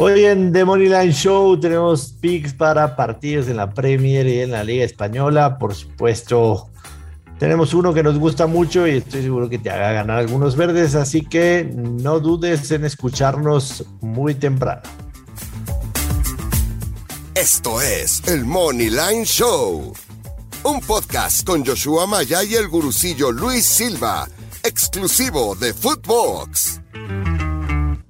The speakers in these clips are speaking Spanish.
Hoy en The Moneyline Show tenemos picks para partidos en la Premier y en la Liga Española. Por supuesto, tenemos uno que nos gusta mucho y estoy seguro que te haga ganar algunos verdes, así que no dudes en escucharnos muy temprano. Esto es el Moneyline Show, un podcast con Joshua Maya y el gurucillo Luis Silva, exclusivo de Footbox.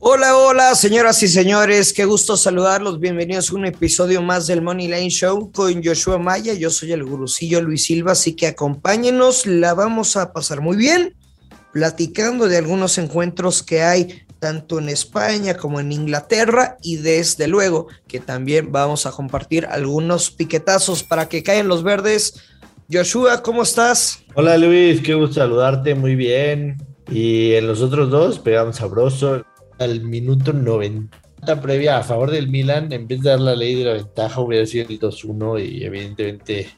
Hola, hola, señoras y señores, qué gusto saludarlos. Bienvenidos a un episodio más del Money Line Show con Joshua Maya. Yo soy el gurucillo Luis Silva, así que acompáñenos, la vamos a pasar muy bien, platicando de algunos encuentros que hay tanto en España como en Inglaterra y desde luego que también vamos a compartir algunos piquetazos para que caigan los verdes. Joshua, ¿cómo estás? Hola Luis, qué gusto saludarte, muy bien. Y en los otros dos pegamos sabroso al minuto 90 previa a favor del Milan, en vez de dar la ley de la ventaja, hubiera sido el 2-1 y evidentemente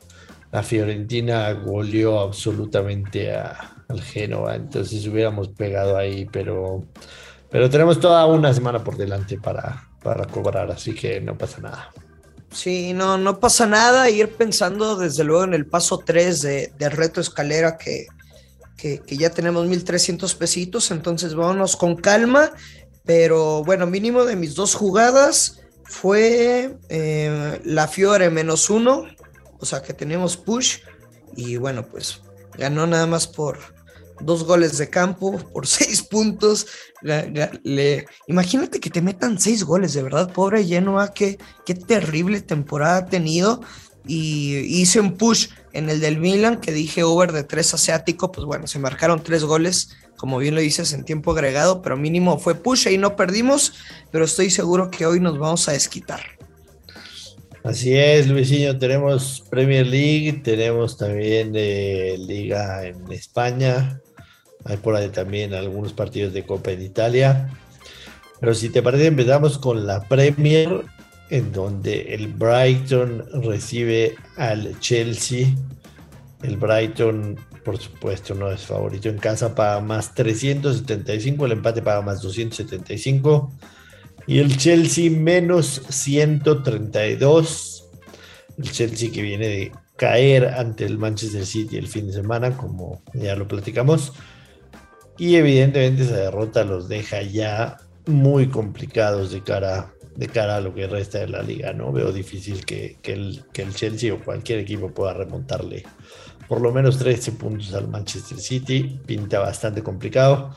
la Fiorentina goleó absolutamente al Génova, entonces hubiéramos pegado ahí, pero, pero tenemos toda una semana por delante para, para cobrar, así que no pasa nada. Sí, no, no pasa nada. Ir pensando desde luego en el paso 3 de, del reto escalera que, que, que, ya tenemos 1300 pesitos. Entonces vámonos con calma pero bueno, mínimo de mis dos jugadas fue eh, la Fiore menos uno, o sea que tenemos push. Y bueno, pues ganó nada más por dos goles de campo, por seis puntos. Le, imagínate que te metan seis goles, de verdad, pobre Genoa, qué, qué terrible temporada ha tenido. Y hice un push en el del Milan que dije over de tres asiático, pues bueno, se marcaron tres goles como bien lo dices, en tiempo agregado, pero mínimo fue push y no perdimos, pero estoy seguro que hoy nos vamos a desquitar. Así es, Luisinho, tenemos Premier League, tenemos también eh, Liga en España, hay por ahí también algunos partidos de Copa en Italia, pero si te parece empezamos con la Premier, en donde el Brighton recibe al Chelsea, el Brighton por supuesto, no es favorito en casa, paga más 375, el empate paga más 275 y el Chelsea menos 132. El Chelsea que viene de caer ante el Manchester City el fin de semana, como ya lo platicamos. Y evidentemente esa derrota los deja ya muy complicados de cara, de cara a lo que resta de la liga. No veo difícil que, que el Chelsea o cualquier equipo pueda remontarle por lo menos 13 puntos al Manchester City, pinta bastante complicado.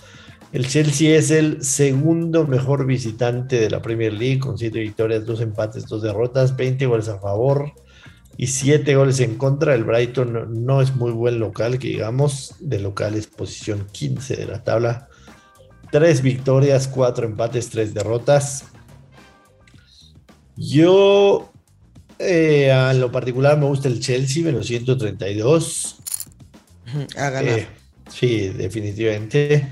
El Chelsea es el segundo mejor visitante de la Premier League con 7 victorias, 2 empates, 2 derrotas, 20 goles a favor y 7 goles en contra. El Brighton no es muy buen local, que digamos, de local es posición 15 de la tabla. 3 victorias, 4 empates, 3 derrotas. Yo eh, a lo particular me gusta el Chelsea, menos 132. A ganar. Eh, sí, definitivamente.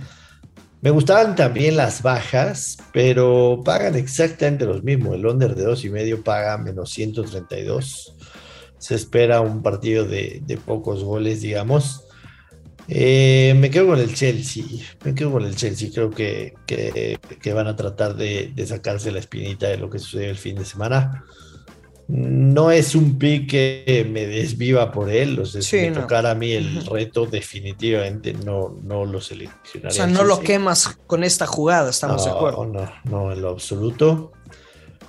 Me gustaban también las bajas, pero pagan exactamente los mismos. El under de dos y medio paga menos 132. Se espera un partido de, pocos goles, digamos. Eh, me quedo con el Chelsea. Me quedo con el Chelsea. Creo que, que, van a tratar de, de, sacarse la espinita de lo que sucedió el fin de semana. No es un pick que me desviva por él, o sea, si me tocara a mí el reto, definitivamente no, no lo seleccionaría. O sea, no lo quemas con esta jugada, estamos de acuerdo. No, no, en lo absoluto.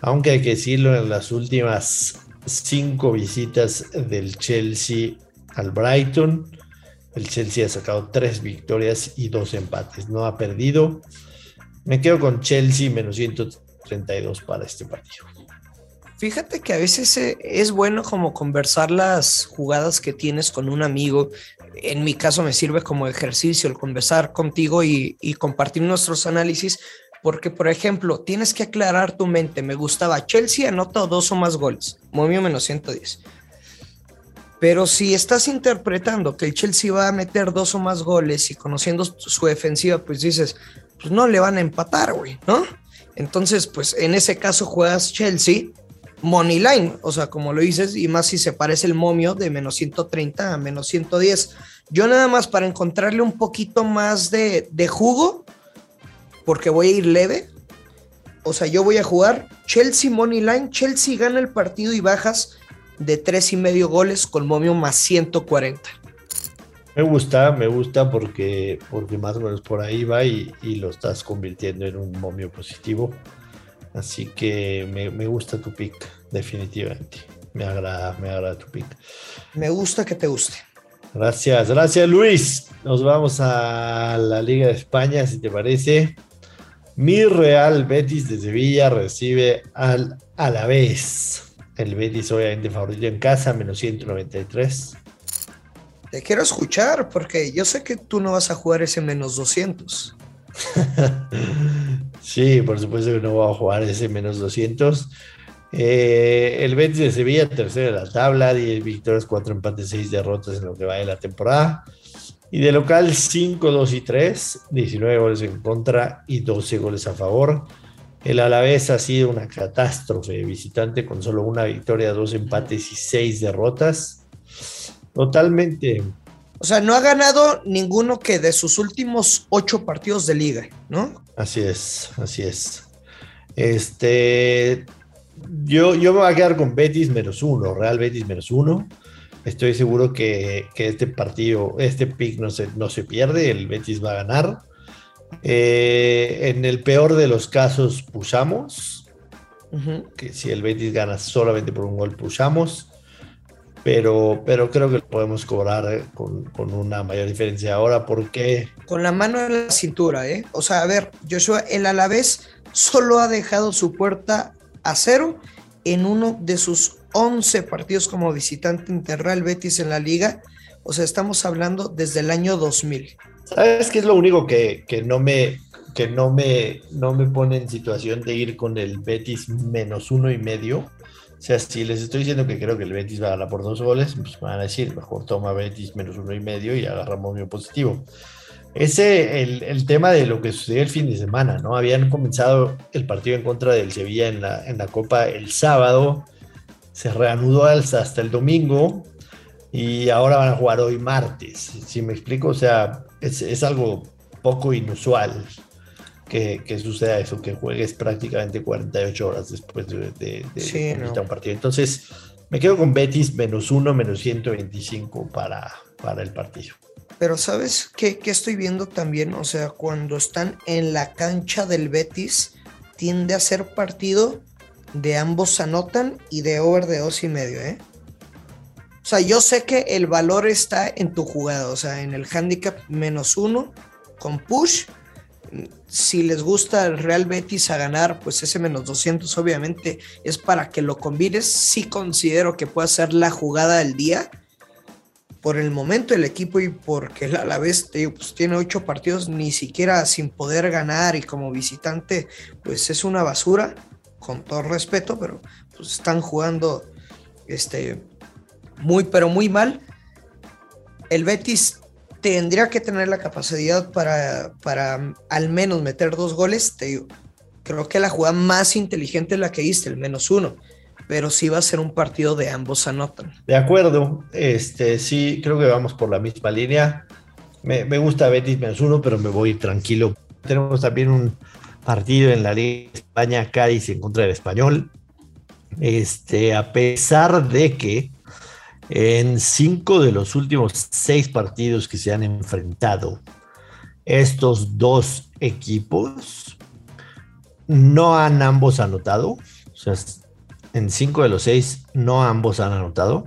Aunque hay que decirlo, en las últimas cinco visitas del Chelsea al Brighton, el Chelsea ha sacado tres victorias y dos empates, no ha perdido. Me quedo con Chelsea menos 132 para este partido. Fíjate que a veces eh, es bueno como conversar las jugadas que tienes con un amigo. En mi caso me sirve como ejercicio el conversar contigo y, compartir nuestros análisis, porque por ejemplo, tienes que aclarar tu mente. Me gustaba Chelsea, anota dos o más goles, momio menos 110. Pero si estás interpretando que el Chelsea va a meter dos o más goles y conociendo su defensiva, pues dices, pues no le van a empatar, güey, ¿no? Entonces, pues en ese caso juegas Chelsea money line, o sea, como lo dices, y más si se parece el momio de menos 130 a menos 110. Yo nada más para encontrarle un poquito más de, jugo, porque voy a ir leve, o sea, yo voy a jugar Chelsea Money Line, Chelsea gana el partido y bajas de tres y medio goles con momio más 140. Me gusta, me gusta porque, porque más o menos por ahí va y, lo estás convirtiendo en un momio positivo. Así que me, me, gusta tu pick, definitivamente. Me agrada, me agrada tu pick. Me gusta que te guste. Gracias, gracias Luis. Nos vamos a la Liga de España, si te parece. Mi Real Betis de Sevilla recibe al Alavés. El Betis obviamente favorito en casa, menos 193. Te quiero escuchar porque yo sé que tú no vas a jugar ese menos 200. sí, por supuesto que no voy a jugar ese menos 200. Eh, el Betis de Sevilla, tercero de la tabla, 10 victorias, 4 empates, 6 derrotas en lo que va de la temporada. Y de local 5, 2 y 3, 19 goles en contra y 12 goles a favor. El Alavés ha sido una catástrofe visitante con solo una victoria, dos empates y seis derrotas. Totalmente. O sea, no ha ganado ninguno que de sus últimos ocho partidos de liga, ¿no? Así es, así es. Este, yo, yo me voy a quedar con Betis menos uno, Real Betis menos uno. Estoy seguro que, este partido, este pick no se, no se pierde, el Betis va a ganar. Eh, en el peor de los casos, pushamos. Que si el Betis gana solamente por un gol, pushamos. Pero, pero creo que lo podemos cobrar eh, con, con, una mayor diferencia ahora porque... Con la mano en la cintura, ¿eh? O sea, a ver, Joshua, el Alavés solo ha dejado su puerta a cero en uno de sus 11 partidos como visitante Interreal Betis en la liga. O sea, estamos hablando desde el año 2000. ¿Sabes qué es lo único que, no me que no me, no me pone en situación de ir con el Betis menos uno y medio? Sea, si les estoy diciendo que creo que el Betis va a ganar por dos goles, pues me van a decir, mejor toma Betis menos uno y medio y agarramos mi positivo. Ese, el, el, tema de lo que sucedió el fin de semana, ¿no? Habían comenzado el partido en contra del Sevilla en la, en la Copa el sábado, se reanudó hasta el domingo y ahora van a jugar hoy martes. Si me explico, o sea, es, es algo poco inusual que, que, suceda eso, que juegues prácticamente 48 horas después de, de, un partido. Entonces, me quedo con Betis menos uno, menos 125 para, para el partido. Pero ¿sabes qué, estoy viendo también? O sea, cuando están en la cancha del Betis, tiende a ser partido de ambos anotan y de over de dos y medio, ¿eh? O sea, yo sé que el valor está en tu jugada, o sea, en el handicap menos uno con push. Si les gusta el Real Betis a ganar, pues ese menos 200 obviamente es para que lo combines. Sí considero que puede ser la jugada del día por el momento el equipo y porque a la vez tiene ocho partidos ni siquiera sin poder ganar y como visitante pues es una basura, con todo respeto, pero pues están jugando este, muy pero muy mal. El Betis tendría que tener la capacidad para, para al menos meter dos goles. Te creo que la jugada más inteligente es la que hiciste, el menos uno pero sí va a ser un partido de ambos anotan. De acuerdo, este sí, creo que vamos por la misma línea. Me, gusta Betis menos uno, pero me voy tranquilo. Tenemos también un partido en la Liga España, Cádiz en contra del Español. Este, a pesar de que en cinco de los últimos seis partidos que se han enfrentado, estos dos equipos no han ambos anotado. O sea, en cinco de los seis no ambos han anotado.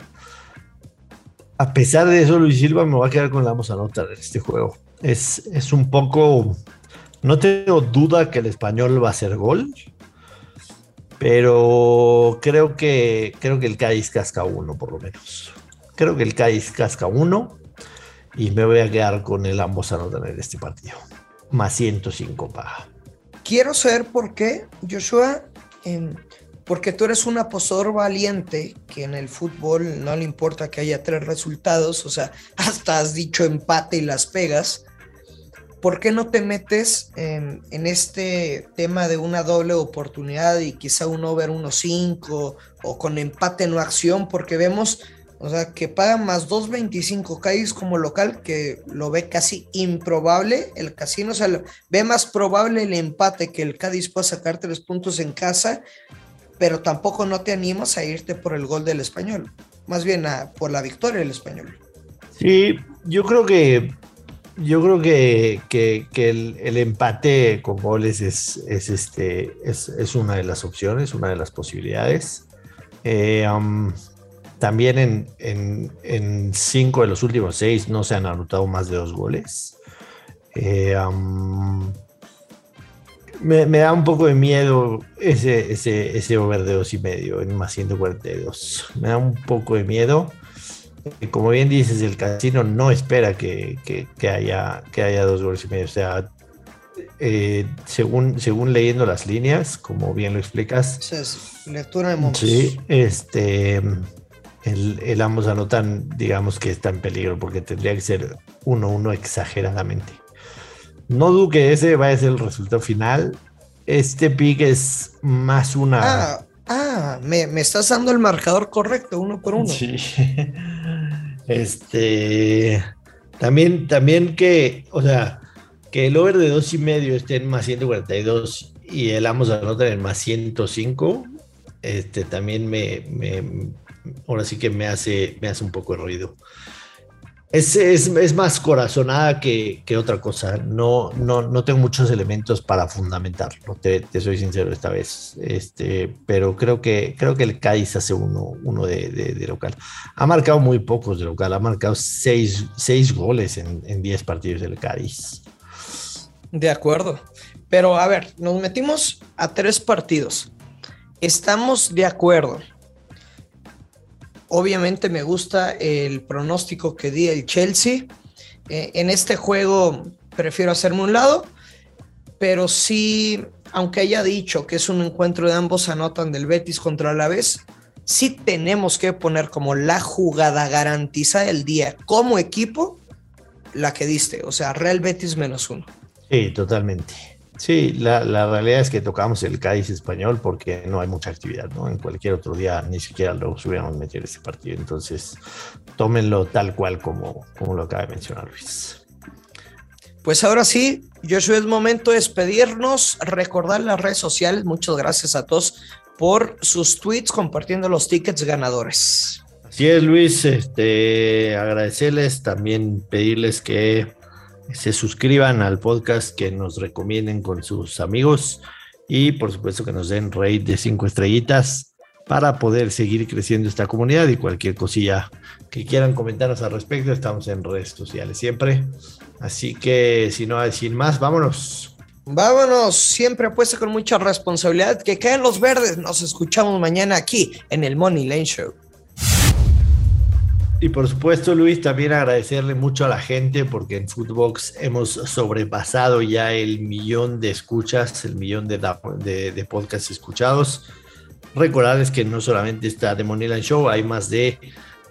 A pesar de eso, Luis Silva me va a quedar con la ambos anotar en este juego. Es, es un poco. No tengo duda que el español va a hacer gol. Pero creo que, creo que el Cádiz casca uno, por lo menos. Creo que el Cádiz casca uno. Y me voy a quedar con el ambos anotar en este partido. Más 105 paga. Quiero saber por qué, Joshua, porque tú eres un apostador valiente que en el fútbol no le importa que haya tres resultados, o sea, hasta has dicho empate y las pegas. ¿Por qué no te metes en, este tema de una doble oportunidad y quizá un over 1-5 o con empate no acción? Porque vemos O sea, que pagan más 2.25 Cádiz como local, que lo ve casi improbable el casino. O sea, ve más probable el empate que el Cádiz pueda sacar tres puntos en casa, pero tampoco no te animas a irte por el gol del español. Más bien a, por la victoria del español. Sí, yo creo que yo creo que, el, empate con goles es, este, es, una de las opciones, una de las posibilidades. Eh, um, también en, cinco de los últimos seis no se han anotado más de dos goles. Eh, um, me, da un poco de miedo ese, ese, ese over de dos y medio en más 142. Me da un poco de miedo como bien dices, el casino no espera que, haya, que haya dos goles y medio. O sea, eh, según, según leyendo las líneas, como bien lo explicas. Sí, lectura de montos. Sí, este, el, ambos anotan, digamos que está en peligro porque tendría que ser 1-1 exageradamente. No dudo que ese vaya a ser el resultado final. Este pick es más una. Ah, ah me, me estás dando el marcador correcto, uno por uno. Sí. Este, también, también que, o sea, que el over de dos y medio esté en más 142 y el ambos anotan en más 105, este, también me, me, ahora sí que me hace, me hace un poco de ruido. Es, más corazonada que, otra cosa. No, no, no tengo muchos elementos para fundamentarlo, te, soy sincero esta vez. Este, pero creo que, creo que el Cádiz hace uno, uno de, local. Ha marcado muy pocos de local, ha marcado seis, goles en, en diez partidos del Cádiz. De acuerdo. Pero a ver, nos metimos a tres partidos. Estamos de acuerdo Obviamente me gusta el pronóstico que di el Chelsea. Eh, en este juego prefiero hacerme un lado, pero sí, aunque haya dicho que es un encuentro de ambos anotan del Betis contra la vez, sí tenemos que poner como la jugada garantizada del día como equipo la que diste, o sea, Real Betis menos uno. Sí, totalmente. Sí, la, realidad es que tocamos el Cádiz español porque no hay mucha actividad, ¿no? En cualquier otro día ni siquiera lo hubiéramos metido ese partido. Entonces, tómenlo tal cual como, como lo acaba de mencionar Luis. Pues ahora sí, Joshua, es momento de despedirnos, recordar las redes sociales. Muchas gracias a todos por sus tweets compartiendo los tickets ganadores. Así es, Luis. Este, agradecerles, también pedirles que se suscriban al podcast, que nos recomienden con sus amigos y por supuesto que nos den rate de cinco estrellitas para poder seguir creciendo esta comunidad y cualquier cosilla que quieran comentarnos al respecto, estamos en redes sociales siempre. Así que si no sin más, vámonos. Vámonos, siempre apuesta con mucha responsabilidad. Que caen los verdes. Nos escuchamos mañana aquí en el Money Lane Show. Y por supuesto, Luis, también agradecerle mucho a la gente porque en Footbox hemos sobrepasado ya el millón de escuchas, el millón de, de, podcasts escuchados. Recordarles que no solamente está The Moneyland Show, hay más de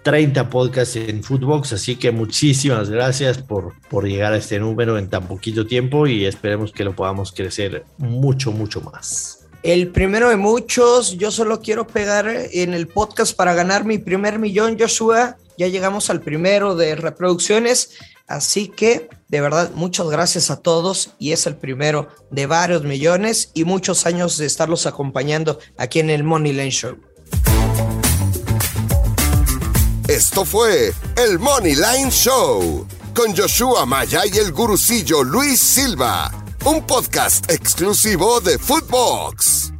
30 podcasts en Footbox, así que muchísimas gracias por, por llegar a este número en tan poquito tiempo y esperemos que lo podamos crecer mucho, mucho más. El primero de muchos, yo solo quiero pegar en el podcast para ganar mi primer millón, Joshua. Ya llegamos al primero de reproducciones, así que de verdad muchas gracias a todos y es el primero de varios millones y muchos años de estarlos acompañando aquí en el Money Lane Show. Esto fue el Money Line Show con Joshua Maya y el gurucillo Luis Silva un podcast exclusivo de Footbox.